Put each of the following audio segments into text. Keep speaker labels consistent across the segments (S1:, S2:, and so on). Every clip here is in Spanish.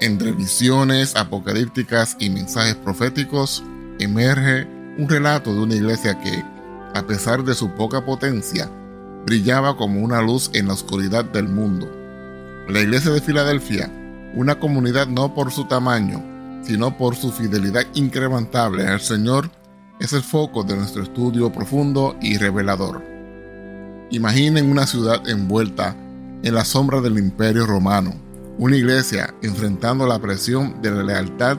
S1: entre visiones apocalípticas y mensajes proféticos, emerge un relato de una iglesia que, a pesar de su poca potencia, brillaba como una luz en la oscuridad del mundo. La iglesia de Filadelfia, una comunidad no por su tamaño, sino por su fidelidad incrementable al Señor, es el foco de nuestro estudio profundo y revelador. Imaginen una ciudad envuelta en la sombra del imperio romano, una iglesia enfrentando la presión de la lealtad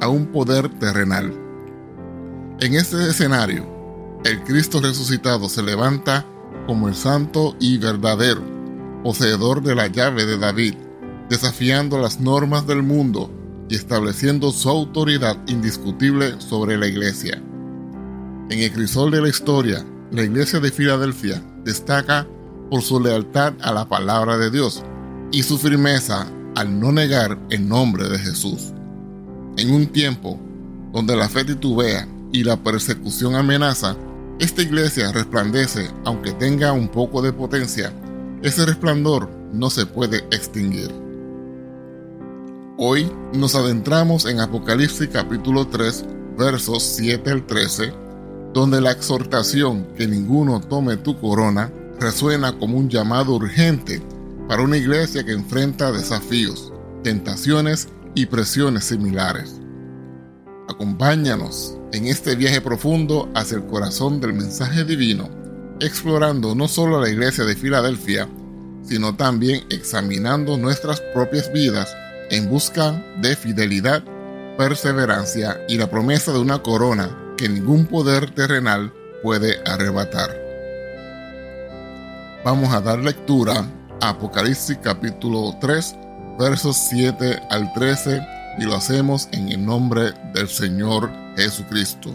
S1: a un poder terrenal. En este escenario, el Cristo resucitado se levanta como el santo y verdadero, poseedor de la llave de David, desafiando las normas del mundo y estableciendo su autoridad indiscutible sobre la iglesia. En el crisol de la historia, la iglesia de Filadelfia destaca por su lealtad a la palabra de Dios y su firmeza al no negar el nombre de Jesús. En un tiempo donde la fe titubea y la persecución amenaza, esta iglesia resplandece aunque tenga un poco de potencia. Ese resplandor no se puede extinguir. Hoy nos adentramos en Apocalipsis capítulo 3, versos 7 al 13, donde la exhortación que ninguno tome tu corona resuena como un llamado urgente para una iglesia que enfrenta desafíos, tentaciones y presiones similares. Acompáñanos en este viaje profundo hacia el corazón del mensaje divino, explorando no solo la iglesia de Filadelfia, sino también examinando nuestras propias vidas en busca de fidelidad, perseverancia y la promesa de una corona que ningún poder terrenal puede arrebatar. Vamos a dar lectura Apocalipsis capítulo 3, versos 7 al 13, y lo hacemos en el nombre del Señor Jesucristo.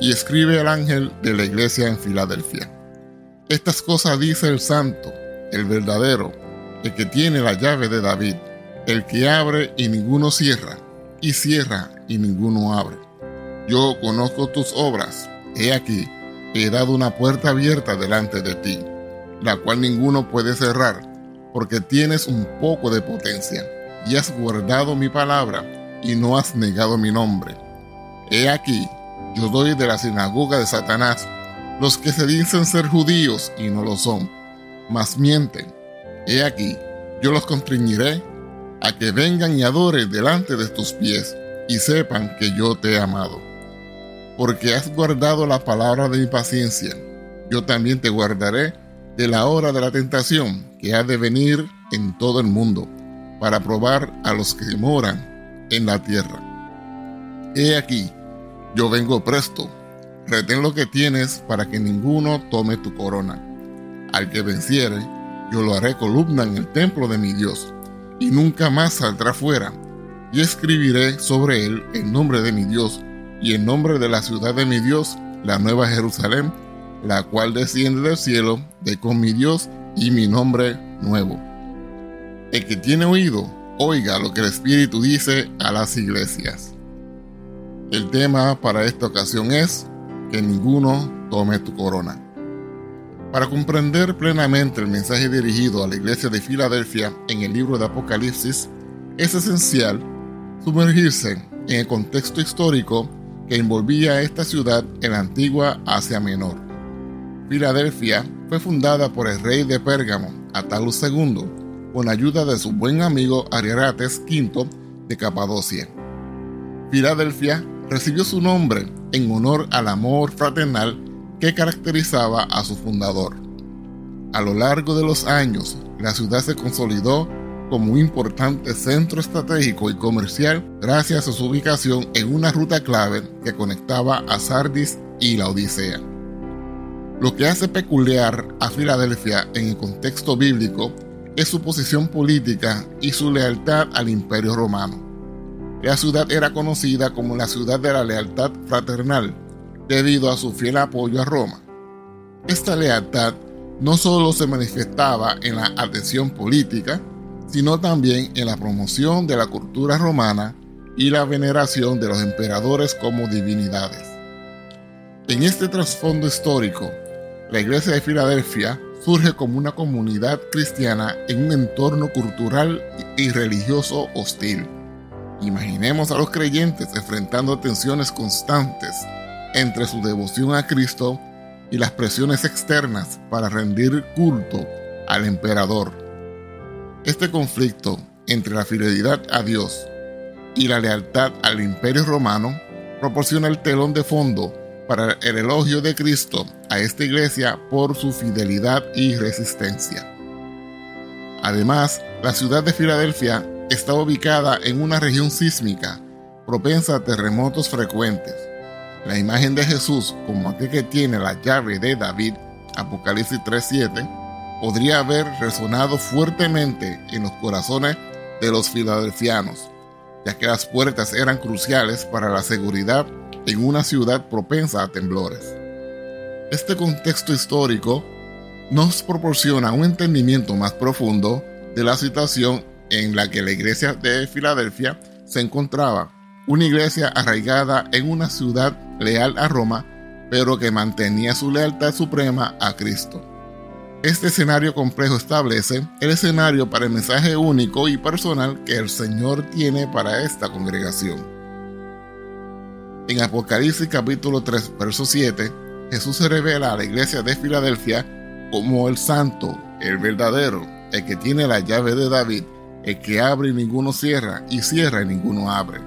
S1: Y escribe al ángel de la iglesia en Filadelfia. Estas cosas dice el santo, el verdadero, el que tiene la llave de David, el que abre y ninguno cierra, y cierra y ninguno abre. Yo conozco tus obras, he aquí, he dado una puerta abierta delante de ti la cual ninguno puede cerrar, porque tienes un poco de potencia, y has guardado mi palabra, y no has negado mi nombre. He aquí, yo doy de la sinagoga de Satanás, los que se dicen ser judíos y no lo son, mas mienten. He aquí, yo los constreñiré a que vengan y adoren delante de tus pies, y sepan que yo te he amado. Porque has guardado la palabra de mi paciencia, yo también te guardaré de la hora de la tentación que ha de venir en todo el mundo para probar a los que moran en la tierra. He aquí, yo vengo presto, retén lo que tienes para que ninguno tome tu corona. Al que venciere, yo lo haré columna en el templo de mi Dios, y nunca más saldrá fuera, y escribiré sobre él el nombre de mi Dios, y el nombre de la ciudad de mi Dios, la nueva Jerusalén, la cual desciende del cielo de con mi Dios y mi nombre nuevo. El que tiene oído, oiga lo que el Espíritu dice a las iglesias. El tema para esta ocasión es que ninguno tome tu corona. Para comprender plenamente el mensaje dirigido a la iglesia de Filadelfia en el libro de Apocalipsis, es esencial sumergirse en el contexto histórico que envolvía a esta ciudad en la antigua Asia Menor. Filadelfia fue fundada por el rey de Pérgamo, Atalus II, con ayuda de su buen amigo Ariarates V de Capadocia. Filadelfia recibió su nombre en honor al amor fraternal que caracterizaba a su fundador. A lo largo de los años, la ciudad se consolidó como un importante centro estratégico y comercial gracias a su ubicación en una ruta clave que conectaba a Sardis y la Odisea. Lo que hace peculiar a Filadelfia en el contexto bíblico es su posición política y su lealtad al imperio romano. La ciudad era conocida como la ciudad de la lealtad fraternal, debido a su fiel apoyo a Roma. Esta lealtad no solo se manifestaba en la atención política, sino también en la promoción de la cultura romana y la veneración de los emperadores como divinidades. En este trasfondo histórico, la iglesia de Filadelfia surge como una comunidad cristiana en un entorno cultural y religioso hostil. Imaginemos a los creyentes enfrentando tensiones constantes entre su devoción a Cristo y las presiones externas para rendir culto al emperador este conflicto entre la fidelidad a Dios y la lealtad al imperio romano proporciona el telón de fondo para el elogio de Cristo a esta iglesia por su fidelidad y resistencia. Además, la ciudad de Filadelfia está ubicada en una región sísmica propensa a terremotos frecuentes. La imagen de Jesús como aquel que tiene la llave de David, Apocalipsis 3.7, podría haber resonado fuertemente en los corazones de los filadelfianos, ya que las puertas eran cruciales para la seguridad en una ciudad propensa a temblores. Este contexto histórico nos proporciona un entendimiento más profundo de la situación en la que la iglesia de Filadelfia se encontraba, una iglesia arraigada en una ciudad leal a Roma, pero que mantenía su lealtad suprema a Cristo. Este escenario complejo establece el escenario para el mensaje único y personal que el Señor tiene para esta congregación. En Apocalipsis capítulo 3, verso 7, Jesús se revela a la iglesia de Filadelfia como el santo, el verdadero, el que tiene la llave de David, el que abre y ninguno cierra, y cierra y ninguno abre.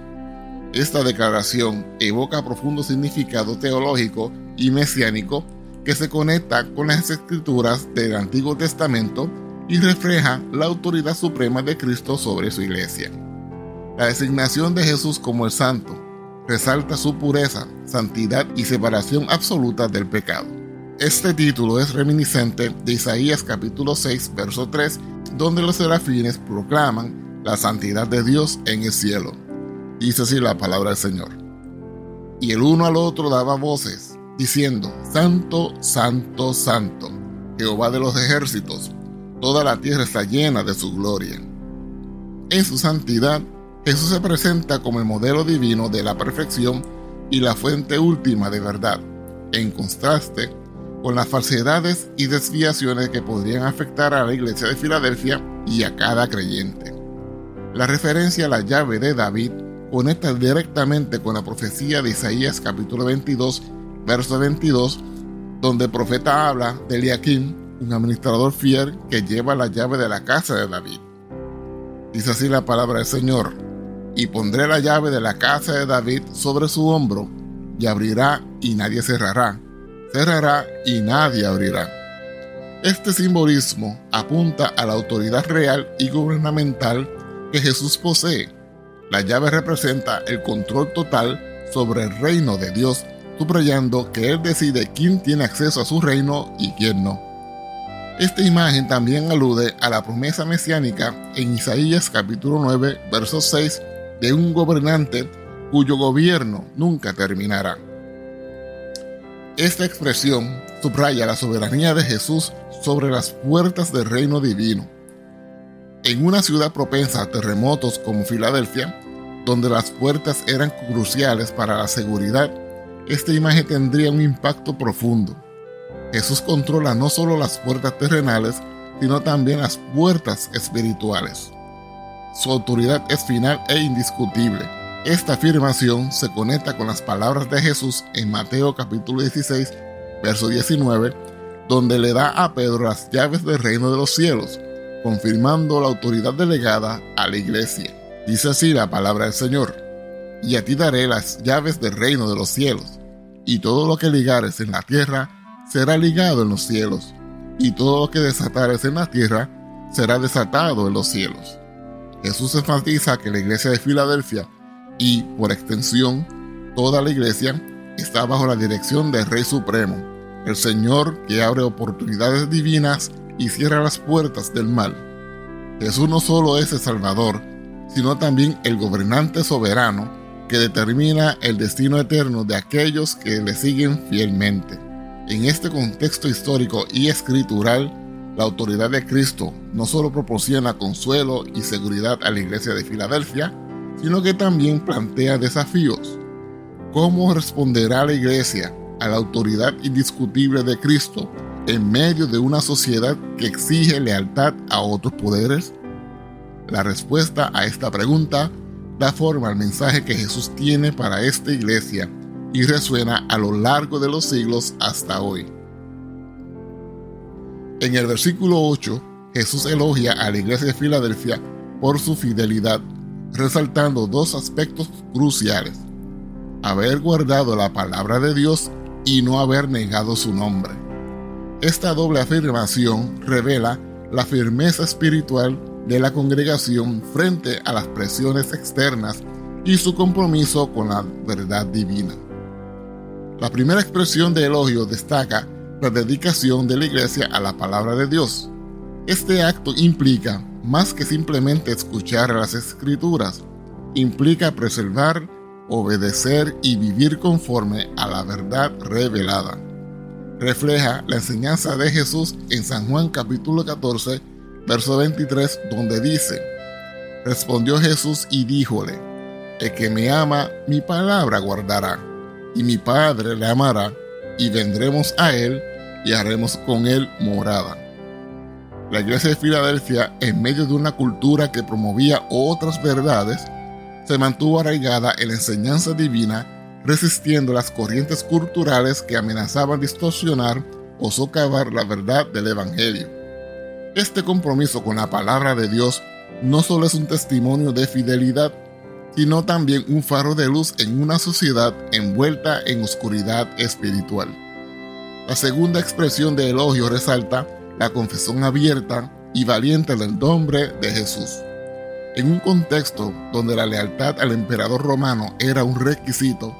S1: Esta declaración evoca profundo significado teológico y mesiánico que se conecta con las escrituras del Antiguo Testamento y refleja la autoridad suprema de Cristo sobre su iglesia. La designación de Jesús como el santo resalta su pureza, santidad y separación absoluta del pecado. Este título es reminiscente de Isaías capítulo 6, verso 3, donde los serafines proclaman la santidad de Dios en el cielo. Dice así la palabra del Señor. Y el uno al otro daba voces, diciendo, Santo, Santo, Santo, Jehová de los ejércitos, toda la tierra está llena de su gloria. En su santidad, Jesús se presenta como el modelo divino de la perfección y la fuente última de verdad, en contraste con las falsedades y desviaciones que podrían afectar a la iglesia de Filadelfia y a cada creyente. La referencia a la llave de David conecta directamente con la profecía de Isaías capítulo 22 verso 22, donde el profeta habla de Eliakim, un administrador fiel que lleva la llave de la casa de David. Dice así la palabra del Señor, y pondré la llave de la casa de David sobre su hombro, y abrirá y nadie cerrará, cerrará y nadie abrirá. Este simbolismo apunta a la autoridad real y gubernamental que Jesús posee. La llave representa el control total sobre el reino de Dios subrayando que Él decide quién tiene acceso a su reino y quién no. Esta imagen también alude a la promesa mesiánica en Isaías capítulo 9, verso 6, de un gobernante cuyo gobierno nunca terminará. Esta expresión subraya la soberanía de Jesús sobre las puertas del reino divino. En una ciudad propensa a terremotos como Filadelfia, donde las puertas eran cruciales para la seguridad, esta imagen tendría un impacto profundo. Jesús controla no solo las puertas terrenales, sino también las puertas espirituales. Su autoridad es final e indiscutible. Esta afirmación se conecta con las palabras de Jesús en Mateo capítulo 16, verso 19, donde le da a Pedro las llaves del reino de los cielos, confirmando la autoridad delegada a la iglesia. Dice así la palabra del Señor, y a ti daré las llaves del reino de los cielos, y todo lo que ligares en la tierra será ligado en los cielos, y todo lo que desatares en la tierra será desatado en los cielos. Jesús enfatiza que la iglesia de Filadelfia y, por extensión, toda la iglesia está bajo la dirección del Rey Supremo, el Señor que abre oportunidades divinas y cierra las puertas del mal. Jesús no solo es el Salvador, sino también el gobernante soberano que determina el destino eterno de aquellos que le siguen fielmente. En este contexto histórico y escritural, la autoridad de Cristo no solo proporciona consuelo y seguridad a la iglesia de Filadelfia, sino que también plantea desafíos. ¿Cómo responderá la iglesia a la autoridad indiscutible de Cristo en medio de una sociedad que exige lealtad a otros poderes? La respuesta a esta pregunta da forma al mensaje que Jesús tiene para esta iglesia y resuena a lo largo de los siglos hasta hoy. En el versículo 8, Jesús elogia a la iglesia de Filadelfia por su fidelidad, resaltando dos aspectos cruciales. Haber guardado la palabra de Dios y no haber negado su nombre. Esta doble afirmación revela la firmeza espiritual de la congregación frente a las presiones externas y su compromiso con la verdad divina. La primera expresión de elogio destaca la dedicación de la iglesia a la palabra de Dios. Este acto implica, más que simplemente escuchar las escrituras, implica preservar, obedecer y vivir conforme a la verdad revelada. Refleja la enseñanza de Jesús en San Juan capítulo 14, verso 23, donde dice, Respondió Jesús y díjole, El que me ama, mi palabra guardará y mi Padre le amará, y vendremos a él y haremos con él morada. La iglesia de Filadelfia, en medio de una cultura que promovía otras verdades, se mantuvo arraigada en la enseñanza divina, resistiendo las corrientes culturales que amenazaban distorsionar o socavar la verdad del Evangelio. Este compromiso con la palabra de Dios no solo es un testimonio de fidelidad, sino también un faro de luz en una sociedad envuelta en oscuridad espiritual. La segunda expresión de elogio resalta la confesión abierta y valiente del nombre de Jesús. En un contexto donde la lealtad al emperador romano era un requisito,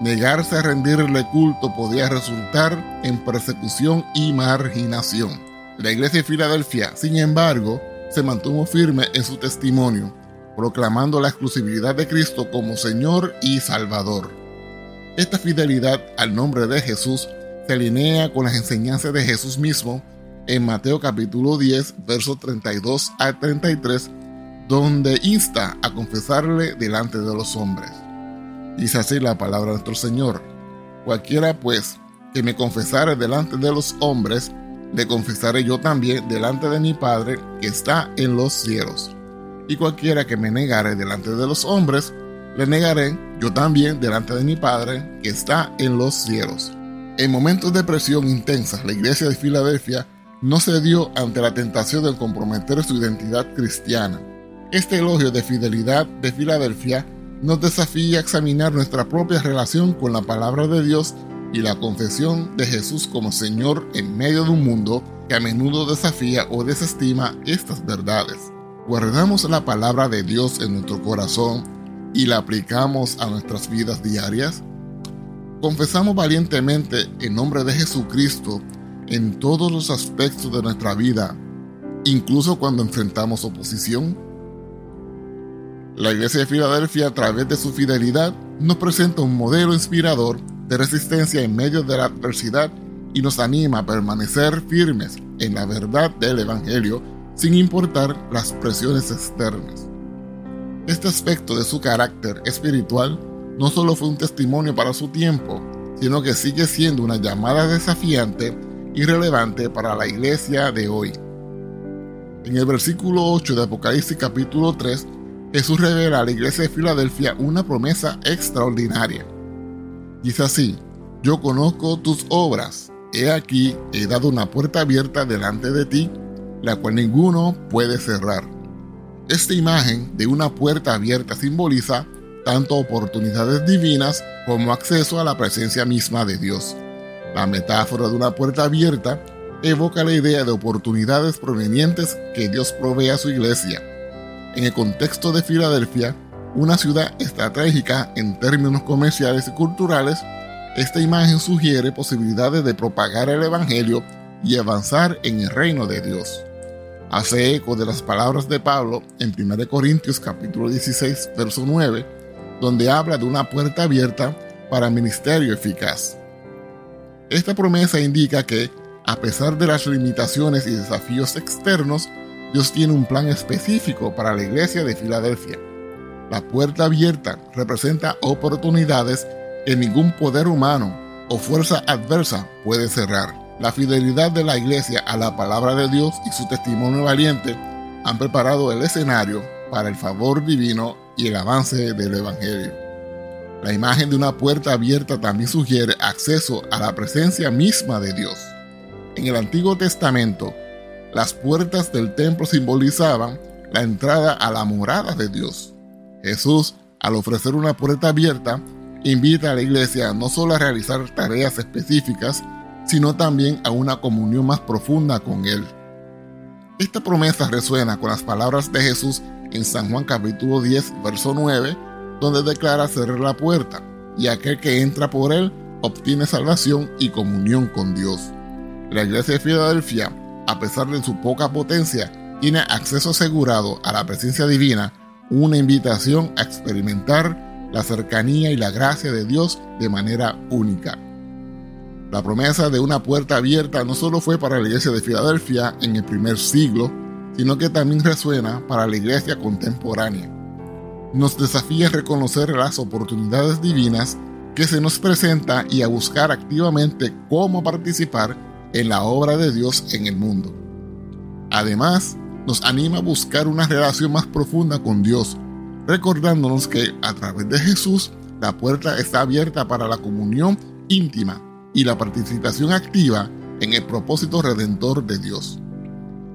S1: negarse a rendirle culto podía resultar en persecución y marginación. La iglesia de Filadelfia, sin embargo, se mantuvo firme en su testimonio proclamando la exclusividad de Cristo como Señor y Salvador. Esta fidelidad al nombre de Jesús se alinea con las enseñanzas de Jesús mismo en Mateo capítulo 10, versos 32 al 33, donde insta a confesarle delante de los hombres. Dice así la palabra de nuestro Señor. Cualquiera pues que me confesare delante de los hombres, le confesaré yo también delante de mi Padre que está en los cielos y cualquiera que me negare delante de los hombres, le negaré yo también delante de mi Padre que está en los cielos. En momentos de presión intensa, la iglesia de Filadelfia no cedió ante la tentación de comprometer su identidad cristiana. Este elogio de fidelidad de Filadelfia nos desafía a examinar nuestra propia relación con la palabra de Dios y la confesión de Jesús como Señor en medio de un mundo que a menudo desafía o desestima estas verdades guardamos la palabra de Dios en nuestro corazón y la aplicamos a nuestras vidas diarias? ¿Confesamos valientemente en nombre de Jesucristo en todos los aspectos de nuestra vida, incluso cuando enfrentamos oposición? La Iglesia de Filadelfia, a través de su fidelidad, nos presenta un modelo inspirador de resistencia en medio de la adversidad y nos anima a permanecer firmes en la verdad del Evangelio sin importar las presiones externas. Este aspecto de su carácter espiritual no solo fue un testimonio para su tiempo, sino que sigue siendo una llamada desafiante y relevante para la iglesia de hoy. En el versículo 8 de Apocalipsis capítulo 3, Jesús revela a la iglesia de Filadelfia una promesa extraordinaria. Dice así, yo conozco tus obras, he aquí, he dado una puerta abierta delante de ti, la cual ninguno puede cerrar. Esta imagen de una puerta abierta simboliza tanto oportunidades divinas como acceso a la presencia misma de Dios. La metáfora de una puerta abierta evoca la idea de oportunidades provenientes que Dios provee a su iglesia. En el contexto de Filadelfia, una ciudad estratégica en términos comerciales y culturales, esta imagen sugiere posibilidades de propagar el Evangelio y avanzar en el reino de Dios. Hace eco de las palabras de Pablo en 1 Corintios capítulo 16, verso 9, donde habla de una puerta abierta para ministerio eficaz. Esta promesa indica que, a pesar de las limitaciones y desafíos externos, Dios tiene un plan específico para la iglesia de Filadelfia. La puerta abierta representa oportunidades que ningún poder humano o fuerza adversa puede cerrar. La fidelidad de la iglesia a la palabra de Dios y su testimonio valiente han preparado el escenario para el favor divino y el avance del Evangelio. La imagen de una puerta abierta también sugiere acceso a la presencia misma de Dios. En el Antiguo Testamento, las puertas del templo simbolizaban la entrada a la morada de Dios. Jesús, al ofrecer una puerta abierta, invita a la iglesia no solo a realizar tareas específicas, sino también a una comunión más profunda con Él. Esta promesa resuena con las palabras de Jesús en San Juan capítulo 10, verso 9, donde declara cerrar la puerta, y aquel que entra por él obtiene salvación y comunión con Dios. La iglesia de Filadelfia, a pesar de su poca potencia, tiene acceso asegurado a la presencia divina, una invitación a experimentar la cercanía y la gracia de Dios de manera única. La promesa de una puerta abierta no solo fue para la iglesia de Filadelfia en el primer siglo, sino que también resuena para la iglesia contemporánea. Nos desafía a reconocer las oportunidades divinas que se nos presenta y a buscar activamente cómo participar en la obra de Dios en el mundo. Además, nos anima a buscar una relación más profunda con Dios, recordándonos que a través de Jesús la puerta está abierta para la comunión íntima y la participación activa en el propósito redentor de Dios.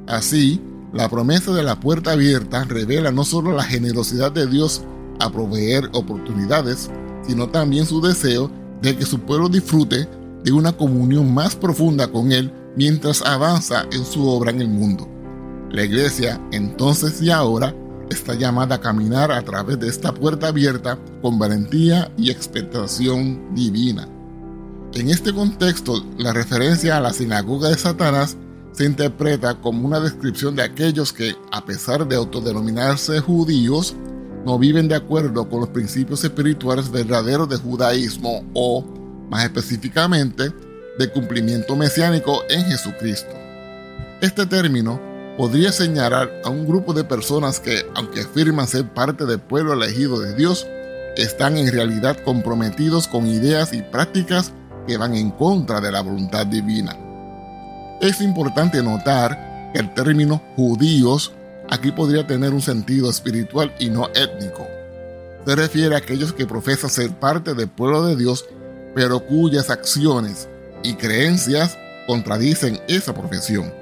S1: Así, la promesa de la puerta abierta revela no solo la generosidad de Dios a proveer oportunidades, sino también su deseo de que su pueblo disfrute de una comunión más profunda con Él mientras avanza en su obra en el mundo. La iglesia, entonces y ahora, está llamada a caminar a través de esta puerta abierta con valentía y expectación divina. En este contexto, la referencia a la sinagoga de Satanás se interpreta como una descripción de aquellos que, a pesar de autodenominarse judíos, no viven de acuerdo con los principios espirituales verdaderos de judaísmo o, más específicamente, de cumplimiento mesiánico en Jesucristo. Este término podría señalar a un grupo de personas que, aunque afirman ser parte del pueblo elegido de Dios, están en realidad comprometidos con ideas y prácticas que van en contra de la voluntad divina. Es importante notar que el término judíos aquí podría tener un sentido espiritual y no étnico. Se refiere a aquellos que profesan ser parte del pueblo de Dios, pero cuyas acciones y creencias contradicen esa profesión.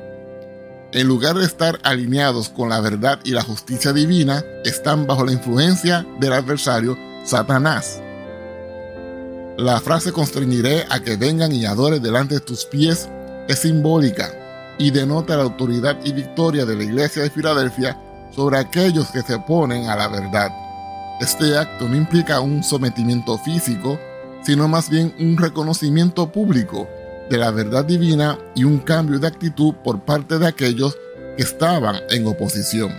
S1: En lugar de estar alineados con la verdad y la justicia divina, están bajo la influencia del adversario Satanás. La frase constreñiré a que vengan y adoren delante de tus pies es simbólica y denota la autoridad y victoria de la iglesia de Filadelfia sobre aquellos que se oponen a la verdad. Este acto no implica un sometimiento físico, sino más bien un reconocimiento público de la verdad divina y un cambio de actitud por parte de aquellos que estaban en oposición.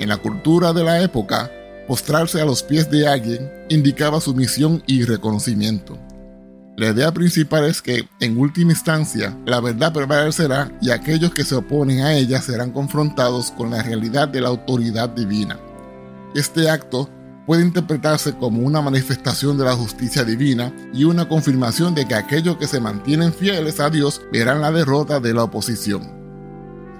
S1: En la cultura de la época, postrarse a los pies de alguien indicaba sumisión y reconocimiento. La idea principal es que, en última instancia, la verdad prevalecerá y aquellos que se oponen a ella serán confrontados con la realidad de la autoridad divina. Este acto puede interpretarse como una manifestación de la justicia divina y una confirmación de que aquellos que se mantienen fieles a Dios verán la derrota de la oposición.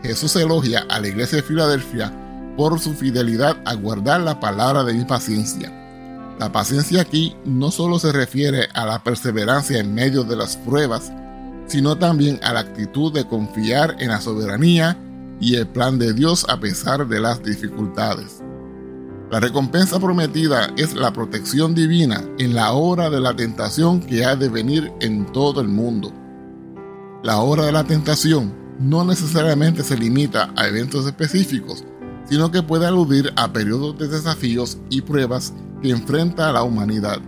S1: Jesús elogia a la iglesia de Filadelfia por su fidelidad a guardar la palabra de mi paciencia la paciencia aquí no solo se refiere a la perseverancia en medio de las pruebas, sino también a la actitud de confiar en la soberanía y el plan de Dios a pesar de las dificultades. La recompensa prometida es la protección divina en la hora de la tentación que ha de venir en todo el mundo. La hora de la tentación no necesariamente se limita a eventos específicos, sino que puede aludir a periodos de desafíos y pruebas que enfrenta a la humanidad.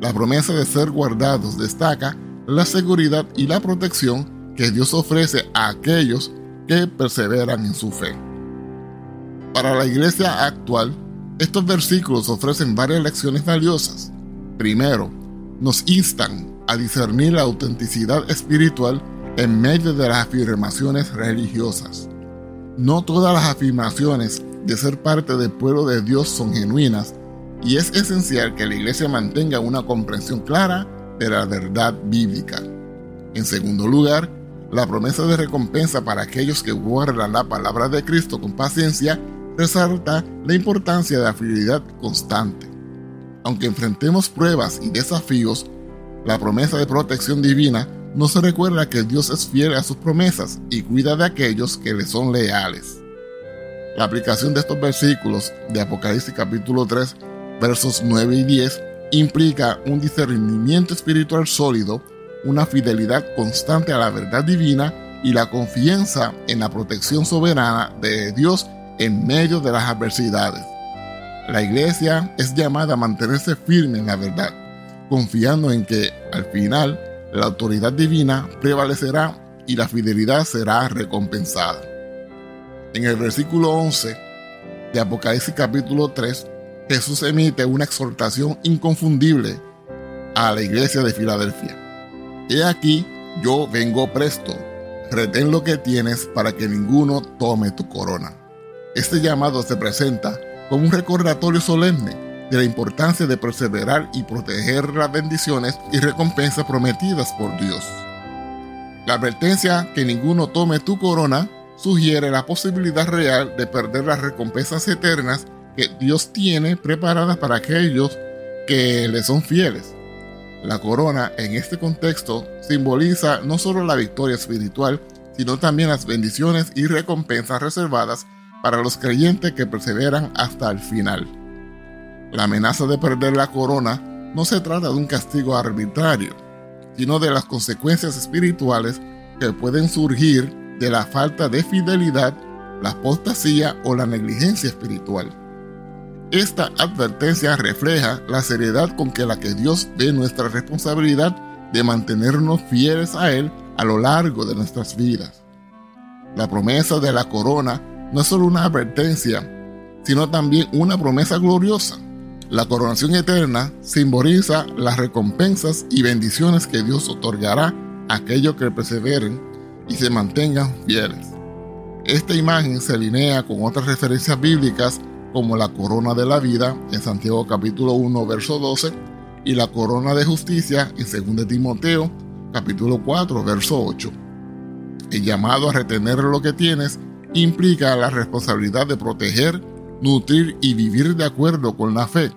S1: La promesa de ser guardados destaca la seguridad y la protección que Dios ofrece a aquellos que perseveran en su fe. Para la iglesia actual, estos versículos ofrecen varias lecciones valiosas. Primero, nos instan a discernir la autenticidad espiritual en medio de las afirmaciones religiosas. No todas las afirmaciones de ser parte del pueblo de Dios son genuinas y es esencial que la iglesia mantenga una comprensión clara de la verdad bíblica. En segundo lugar, la promesa de recompensa para aquellos que guardan la palabra de Cristo con paciencia resalta la importancia de la fidelidad constante. Aunque enfrentemos pruebas y desafíos, la promesa de protección divina nos recuerda que Dios es fiel a sus promesas y cuida de aquellos que le son leales. La aplicación de estos versículos de Apocalipsis capítulo 3 versos 9 y 10, implica un discernimiento espiritual sólido, una fidelidad constante a la verdad divina y la confianza en la protección soberana de Dios en medio de las adversidades. La iglesia es llamada a mantenerse firme en la verdad, confiando en que al final la autoridad divina prevalecerá y la fidelidad será recompensada. En el versículo 11 de Apocalipsis capítulo 3 Jesús emite una exhortación inconfundible a la iglesia de Filadelfia. He aquí, yo vengo presto. Retén lo que tienes para que ninguno tome tu corona. Este llamado se presenta como un recordatorio solemne de la importancia de perseverar y proteger las bendiciones y recompensas prometidas por Dios. La advertencia que ninguno tome tu corona sugiere la posibilidad real de perder las recompensas eternas que Dios tiene preparadas para aquellos que le son fieles. La corona en este contexto simboliza no solo la victoria espiritual, sino también las bendiciones y recompensas reservadas para los creyentes que perseveran hasta el final. La amenaza de perder la corona no se trata de un castigo arbitrario, sino de las consecuencias espirituales que pueden surgir de la falta de fidelidad, la apostasía o la negligencia espiritual. Esta advertencia refleja la seriedad con que la que Dios ve nuestra responsabilidad de mantenernos fieles a Él a lo largo de nuestras vidas. La promesa de la corona no es solo una advertencia, sino también una promesa gloriosa. La coronación eterna simboliza las recompensas y bendiciones que Dios otorgará a aquellos que perseveren y se mantengan fieles. Esta imagen se alinea con otras referencias bíblicas como la corona de la vida en Santiago capítulo 1 verso 12 y la corona de justicia en 2 Timoteo capítulo 4 verso 8. El llamado a retener lo que tienes implica la responsabilidad de proteger, nutrir y vivir de acuerdo con la fe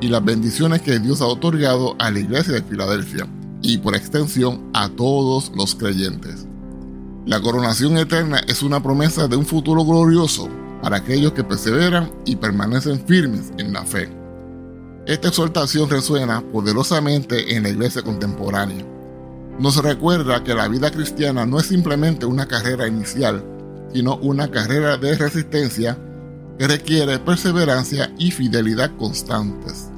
S1: y las bendiciones que Dios ha otorgado a la iglesia de Filadelfia y por extensión a todos los creyentes. La coronación eterna es una promesa de un futuro glorioso para aquellos que perseveran y permanecen firmes en la fe. Esta exhortación resuena poderosamente en la iglesia contemporánea. Nos recuerda que la vida cristiana no es simplemente una carrera inicial, sino una carrera de resistencia que requiere perseverancia y fidelidad constantes.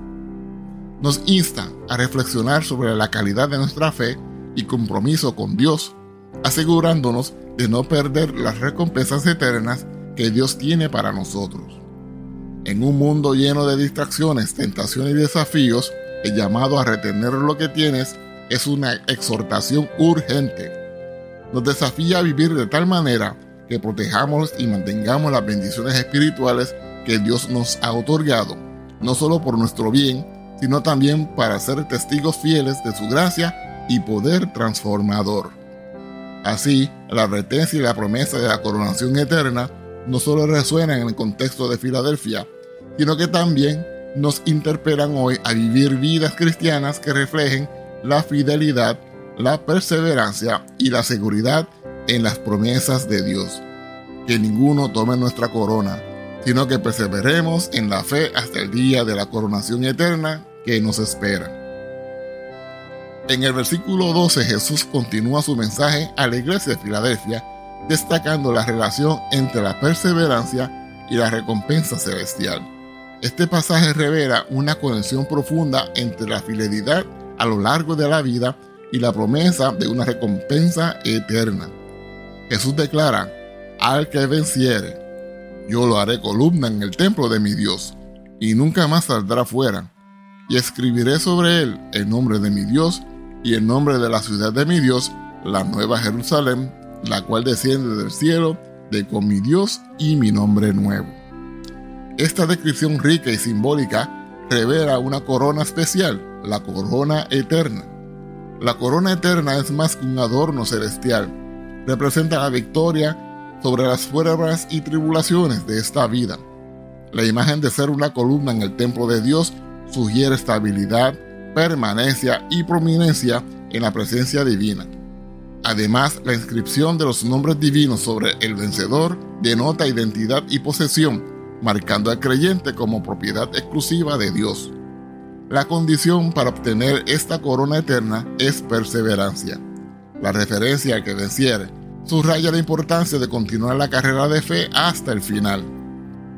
S1: Nos insta a reflexionar sobre la calidad de nuestra fe y compromiso con Dios, asegurándonos de no perder las recompensas eternas que Dios tiene para nosotros. En un mundo lleno de distracciones, tentaciones y desafíos, el llamado a retener lo que tienes es una exhortación urgente. Nos desafía a vivir de tal manera que protejamos y mantengamos las bendiciones espirituales que Dios nos ha otorgado, no solo por nuestro bien, sino también para ser testigos fieles de su gracia y poder transformador. Así, la advertencia y la promesa de la coronación eterna no solo resuenan en el contexto de Filadelfia, sino que también nos interpelan hoy a vivir vidas cristianas que reflejen la fidelidad, la perseverancia y la seguridad en las promesas de Dios. Que ninguno tome nuestra corona, sino que perseveremos en la fe hasta el día de la coronación eterna que nos espera. En el versículo 12 Jesús continúa su mensaje a la iglesia de Filadelfia, destacando la relación entre la perseverancia y la recompensa celestial. Este pasaje revela una conexión profunda entre la fidelidad a lo largo de la vida y la promesa de una recompensa eterna. Jesús declara, al que venciere, yo lo haré columna en el templo de mi Dios, y nunca más saldrá fuera, y escribiré sobre él el nombre de mi Dios y el nombre de la ciudad de mi Dios, la nueva Jerusalén, la cual desciende del cielo, de con mi Dios y mi nombre nuevo. Esta descripción rica y simbólica revela una corona especial, la corona eterna. La corona eterna es más que un adorno celestial, representa la victoria sobre las pruebas y tribulaciones de esta vida. La imagen de ser una columna en el templo de Dios sugiere estabilidad, permanencia y prominencia en la presencia divina. Además, la inscripción de los nombres divinos sobre el vencedor denota identidad y posesión, marcando al creyente como propiedad exclusiva de Dios. La condición para obtener esta corona eterna es perseverancia. La referencia al que venciere subraya la importancia de continuar la carrera de fe hasta el final.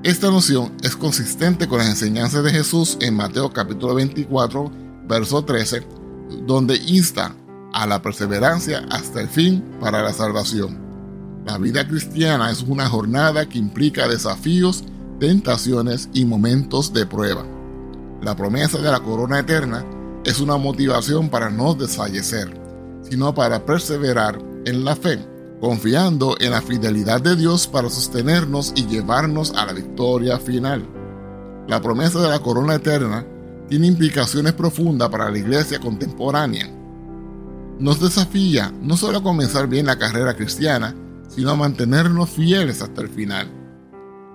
S1: Esta noción es consistente con las enseñanzas de Jesús en Mateo capítulo 24, verso 13, donde insta a la perseverancia hasta el fin para la salvación. La vida cristiana es una jornada que implica desafíos, tentaciones y momentos de prueba. La promesa de la corona eterna es una motivación para no desfallecer, sino para perseverar en la fe confiando en la fidelidad de Dios para sostenernos y llevarnos a la victoria final. La promesa de la corona eterna tiene implicaciones profundas para la iglesia contemporánea. Nos desafía no solo a comenzar bien la carrera cristiana, sino a mantenernos fieles hasta el final.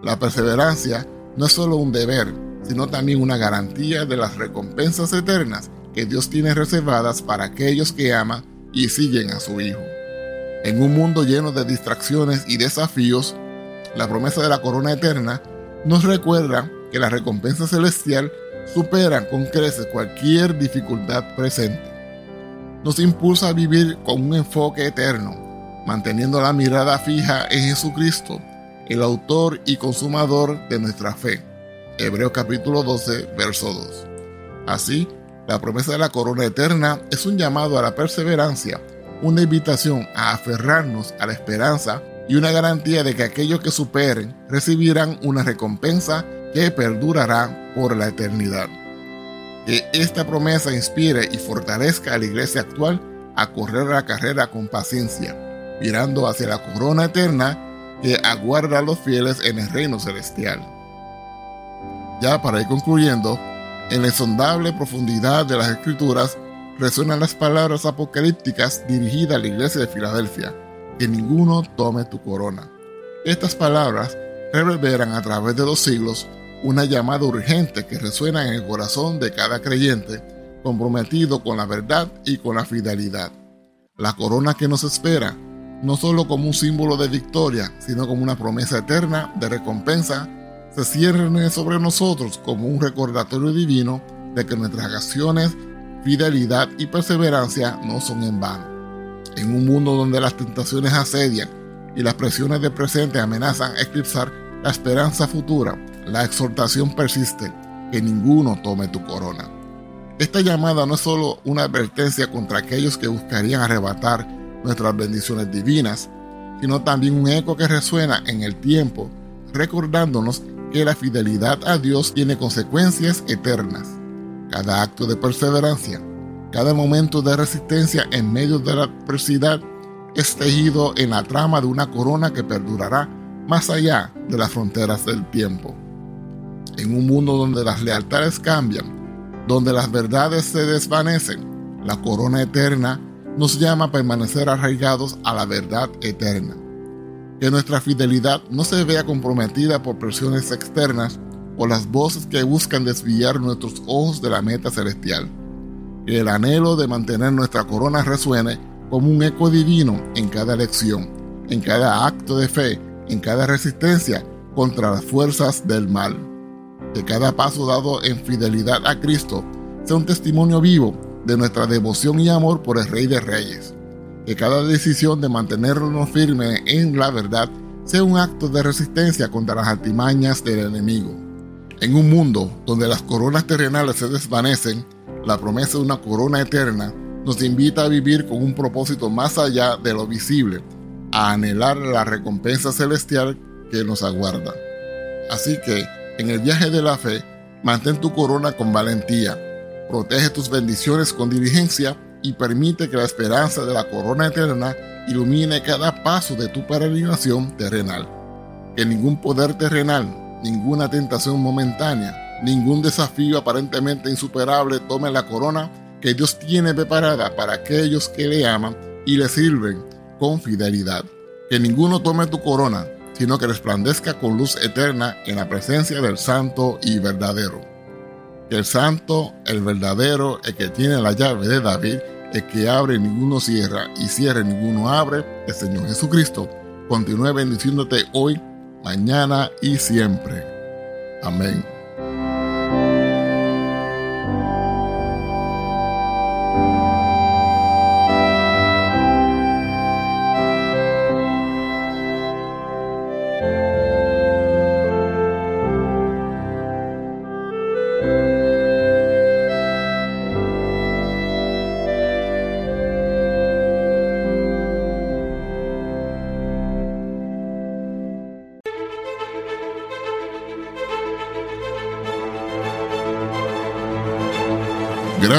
S1: La perseverancia no es solo un deber, sino también una garantía de las recompensas eternas que Dios tiene reservadas para aquellos que aman y siguen a su Hijo. En un mundo lleno de distracciones y desafíos, la promesa de la corona eterna nos recuerda que la recompensa celestial superan con creces cualquier dificultad presente. Nos impulsa a vivir con un enfoque eterno, manteniendo la mirada fija en Jesucristo, el autor y consumador de nuestra fe. Hebreos capítulo 12, verso 2. Así, la promesa de la corona eterna es un llamado a la perseverancia una invitación a aferrarnos a la esperanza y una garantía de que aquellos que superen recibirán una recompensa que perdurará por la eternidad. Que esta promesa inspire y fortalezca a la iglesia actual a correr la carrera con paciencia, mirando hacia la corona eterna que aguarda a los fieles en el reino celestial. Ya para ir concluyendo, en la insondable profundidad de las escrituras resuenan las palabras apocalípticas dirigidas a la iglesia de Filadelfia, que ninguno tome tu corona. Estas palabras reverberan a través de los siglos una llamada urgente que resuena en el corazón de cada creyente comprometido con la verdad y con la fidelidad. La corona que nos espera, no solo como un símbolo de victoria, sino como una promesa eterna de recompensa, se cierne sobre nosotros como un recordatorio divino de que nuestras acciones fidelidad y perseverancia no son en vano. En un mundo donde las tentaciones asedian y las presiones del presente amenazan eclipsar la esperanza futura, la exhortación persiste, que ninguno tome tu corona. Esta llamada no es solo una advertencia contra aquellos que buscarían arrebatar nuestras bendiciones divinas, sino también un eco que resuena en el tiempo, recordándonos que la fidelidad a Dios tiene consecuencias eternas cada acto de perseverancia, Cada momento de resistencia en medio de la adversidad es tejido en la trama de una corona que perdurará más allá de las fronteras del tiempo. En un mundo donde las lealtades cambian, donde las verdades se desvanecen, la corona eterna nos llama a permanecer arraigados a la verdad eterna. Que nuestra fidelidad no se vea comprometida por presiones externas o las voces que buscan desviar nuestros ojos de la meta celestial. Que el anhelo de mantener nuestra corona resuene como un eco divino en cada elección, en cada acto de fe, en cada resistencia contra las fuerzas del mal. Que cada paso dado en fidelidad a Cristo sea un testimonio vivo de nuestra devoción y amor por el Rey de Reyes. Que cada decisión de mantenernos firmes en la verdad sea un acto de resistencia contra las artimañas del enemigo. En un mundo donde las coronas terrenales se desvanecen, la promesa de una corona eterna nos invita a vivir con un propósito más allá de lo visible, a anhelar la recompensa celestial que nos aguarda. Así que, en el viaje de la fe, mantén tu corona con valentía, protege tus bendiciones con diligencia y permite que la esperanza de la corona eterna ilumine cada paso de tu peregrinación terrenal. Que ningún poder terrenal, ninguna tentación momentánea, ningún desafío aparentemente insuperable tome la corona que Dios tiene preparada para aquellos que le aman y le sirven con fidelidad. Que ninguno tome tu corona, sino que resplandezca con luz eterna en la presencia del Santo y verdadero. Que el Santo, el verdadero, el que tiene la llave de David, el que abre ninguno cierra y cierra y ninguno abre, el Señor Jesucristo, continúe bendiciéndote hoy, mañana y siempre. Amén.